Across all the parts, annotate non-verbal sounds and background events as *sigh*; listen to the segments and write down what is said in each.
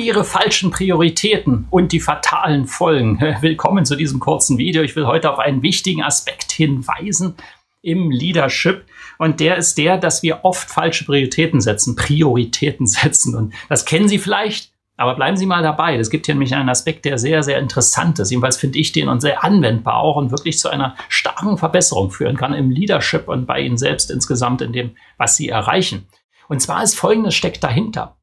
Ihre falschen Prioritäten und die fatalen Folgen. *laughs* Willkommen zu diesem kurzen Video. Ich will heute auf einen wichtigen Aspekt hinweisen im Leadership. Und der ist der, dass wir oft falsche Prioritäten setzen, Prioritäten *laughs* setzen. Und das kennen Sie vielleicht, aber bleiben Sie mal dabei. Es gibt hier nämlich einen Aspekt, der sehr, sehr interessant ist. Jedenfalls finde ich den und sehr anwendbar auch und wirklich zu einer starken Verbesserung führen kann im Leadership und bei Ihnen selbst insgesamt in dem, was Sie erreichen. Und zwar ist Folgendes steckt dahinter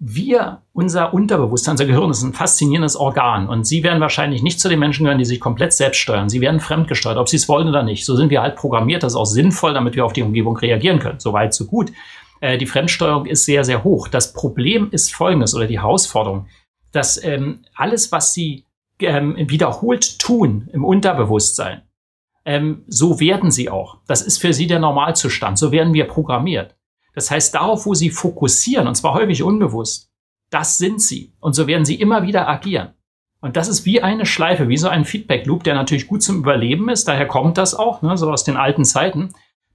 wir, unser Unterbewusstsein, unser Gehirn ist ein faszinierendes Organ und Sie werden wahrscheinlich nicht zu den Menschen gehören, die sich komplett selbst steuern. Sie werden fremdgesteuert, ob Sie es wollen oder nicht. So sind wir halt programmiert. Das ist auch sinnvoll, damit wir auf die Umgebung reagieren können. Soweit, so gut. Äh, die Fremdsteuerung ist sehr, sehr hoch. Das Problem ist folgendes oder die Herausforderung, dass ähm, alles, was Sie ähm, wiederholt tun im Unterbewusstsein, ähm, so werden Sie auch. Das ist für Sie der Normalzustand. So werden wir programmiert. Das heißt, darauf, wo sie fokussieren, und zwar häufig unbewusst, das sind sie. Und so werden sie immer wieder agieren. Und das ist wie eine Schleife, wie so ein Feedback-Loop, der natürlich gut zum Überleben ist. Daher kommt das auch, ne, so aus den alten Zeiten,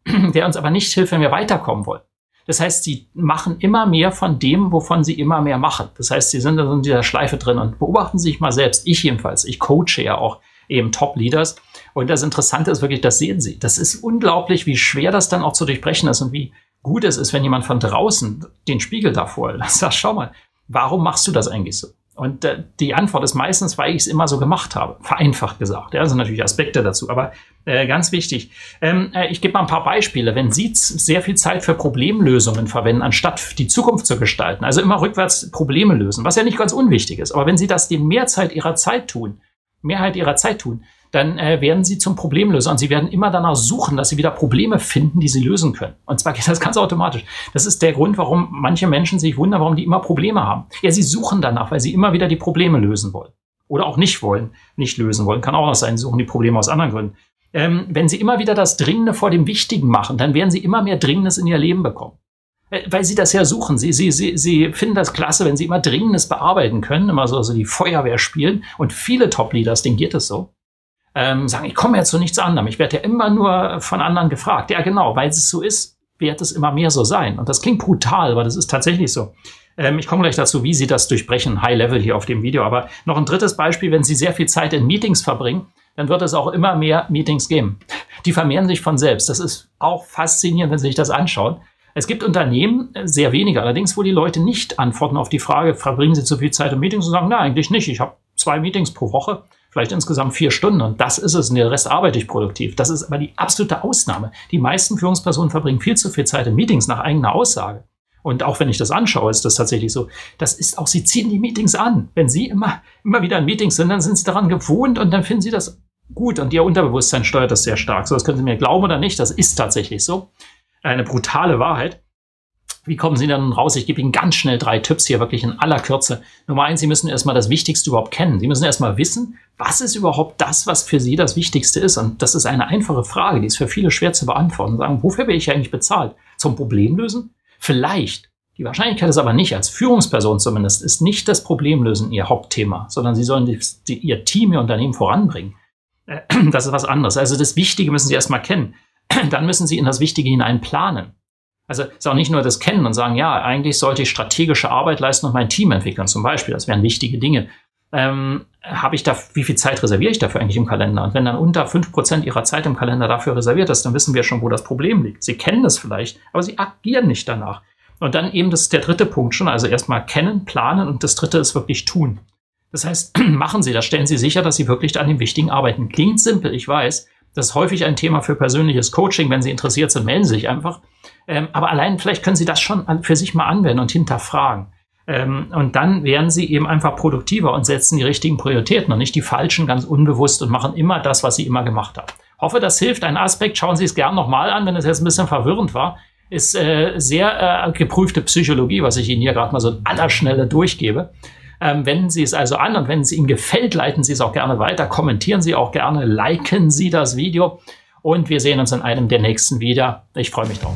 *clears throat* der uns aber nicht hilft, wenn wir weiterkommen wollen. Das heißt, sie machen immer mehr von dem, wovon sie immer mehr machen. Das heißt, sie sind in dieser Schleife drin und beobachten sich mal selbst. Ich jedenfalls. Ich coache ja auch eben Top-Leaders. Und das Interessante ist wirklich, das sehen sie. Das ist unglaublich, wie schwer das dann auch zu durchbrechen ist und wie gut es ist, wenn jemand von draußen den Spiegel davor *laughs* sagt, schau mal, warum machst du das eigentlich so? Und äh, die Antwort ist meistens, weil ich es immer so gemacht habe. Vereinfacht gesagt. Ja, sind natürlich Aspekte dazu, aber äh, ganz wichtig. Ähm, äh, ich gebe mal ein paar Beispiele. Wenn Sie sehr viel Zeit für Problemlösungen verwenden, anstatt die Zukunft zu gestalten, also immer rückwärts Probleme lösen, was ja nicht ganz unwichtig ist, aber wenn Sie das die Mehrzeit Ihrer Zeit tun, Mehrheit Ihrer Zeit tun, dann äh, werden sie zum Problemlöser und sie werden immer danach suchen, dass sie wieder Probleme finden, die sie lösen können. Und zwar geht das *laughs* ganz automatisch. Das ist der Grund, warum manche Menschen sich wundern, warum die immer Probleme haben. Ja, sie suchen danach, weil sie immer wieder die Probleme lösen wollen. Oder auch nicht wollen, nicht lösen wollen. Kann auch noch sein, suchen die Probleme aus anderen Gründen. Ähm, wenn sie immer wieder das Dringende vor dem Wichtigen machen, dann werden sie immer mehr Dringendes in ihr Leben bekommen äh, weil sie das ja suchen. Sie, sie, sie, sie finden das klasse, wenn sie immer Dringendes bearbeiten können, immer so also die Feuerwehr spielen. Und viele Top-Leaders, denen geht es so ähm, sagen, ich komme ja zu nichts anderem. Ich werde ja immer nur von anderen gefragt. Ja, genau, weil es so ist, wird es immer mehr so sein. Und das klingt brutal, aber das ist tatsächlich so. Ähm, ich komme gleich dazu, wie Sie das durchbrechen, High Level hier auf dem Video. Aber noch ein drittes Beispiel, wenn Sie sehr viel Zeit in Meetings verbringen, dann wird es auch immer mehr Meetings geben. Die vermehren sich von selbst. Das ist auch faszinierend, wenn Sie sich das anschauen. Es gibt Unternehmen, äh, sehr wenige allerdings, wo die Leute nicht antworten auf die Frage, verbringen Sie zu viel Zeit in Meetings und sagen, na, eigentlich nicht. Ich habe zwei Meetings pro Woche vielleicht insgesamt vier Stunden und das ist es und den Rest arbeite ich produktiv. Das ist aber die absolute Ausnahme. Die meisten Führungspersonen verbringen viel zu viel Zeit in Meetings nach eigener Aussage. Und auch wenn ich das anschaue, ist das tatsächlich so. Das ist auch, sie ziehen die Meetings an. Wenn sie immer, immer wieder in Meetings sind, dann sind sie daran gewohnt und dann finden sie das gut und ihr Unterbewusstsein steuert das sehr stark. So, das können Sie mir glauben oder nicht. Das ist tatsächlich so. Eine brutale Wahrheit. Wie kommen Sie dann raus? Ich gebe Ihnen ganz schnell drei Tipps hier, wirklich in aller Kürze. Nummer eins, Sie müssen erstmal das Wichtigste überhaupt kennen. Sie müssen erstmal wissen, was ist überhaupt das, was für Sie das Wichtigste ist? Und das ist eine einfache Frage, die ist für viele schwer zu beantworten. Sagen, wofür bin ich eigentlich bezahlt? Zum Problemlösen? Vielleicht. Die Wahrscheinlichkeit ist aber nicht, als Führungsperson zumindest, ist nicht das Problemlösen Ihr Hauptthema, sondern Sie sollen die, die, Ihr Team, Ihr Unternehmen voranbringen. Äh, *clears throat* das ist was anderes. Also das Wichtige müssen Sie erstmal kennen. *clears throat* Dann müssen Sie in das Wichtige hinein planen. Also ist auch nicht nur das Kennen und sagen, ja, eigentlich sollte ich strategische Arbeit leisten und mein Team entwickeln, zum Beispiel. Das wären wichtige Dinge. Ähm, habe ich da, wie viel Zeit reserviere ich dafür eigentlich im Kalender? Und wenn dann unter fünf Prozent Ihrer Zeit im Kalender dafür reserviert ist, dann wissen wir schon, wo das Problem liegt. Sie kennen das vielleicht, aber Sie agieren nicht danach. Und dann eben das ist der dritte Punkt schon, also erstmal kennen, planen und das dritte ist wirklich tun. Das heißt, *clears throat* machen Sie das, stellen Sie sicher, dass Sie wirklich an dem Wichtigen arbeiten. Klingt simpel, ich weiß. Das ist häufig ein Thema für persönliches Coaching. Wenn Sie interessiert sind, melden Sie sich einfach. Ähm, aber allein vielleicht können Sie das schon für sich mal anwenden und hinterfragen. Ähm, und dann werden Sie eben einfach produktiver und setzen die richtigen Prioritäten und nicht die falschen ganz unbewusst und machen immer das, was Sie immer gemacht haben. Hoffe, das hilft. Ein Aspekt, schauen Sie es gerne nochmal an, wenn es jetzt ein bisschen verwirrend war, ist äh, sehr äh, geprüfte Psychologie, was ich Ihnen hier gerade mal so in aller Schnelle durchgebe. Ähm, wenden Sie es also an und wenn es Ihnen gefällt, leiten Sie es auch gerne weiter, kommentieren Sie auch gerne, liken Sie das Video und wir sehen uns in einem der nächsten wieder. Ich freue mich drauf.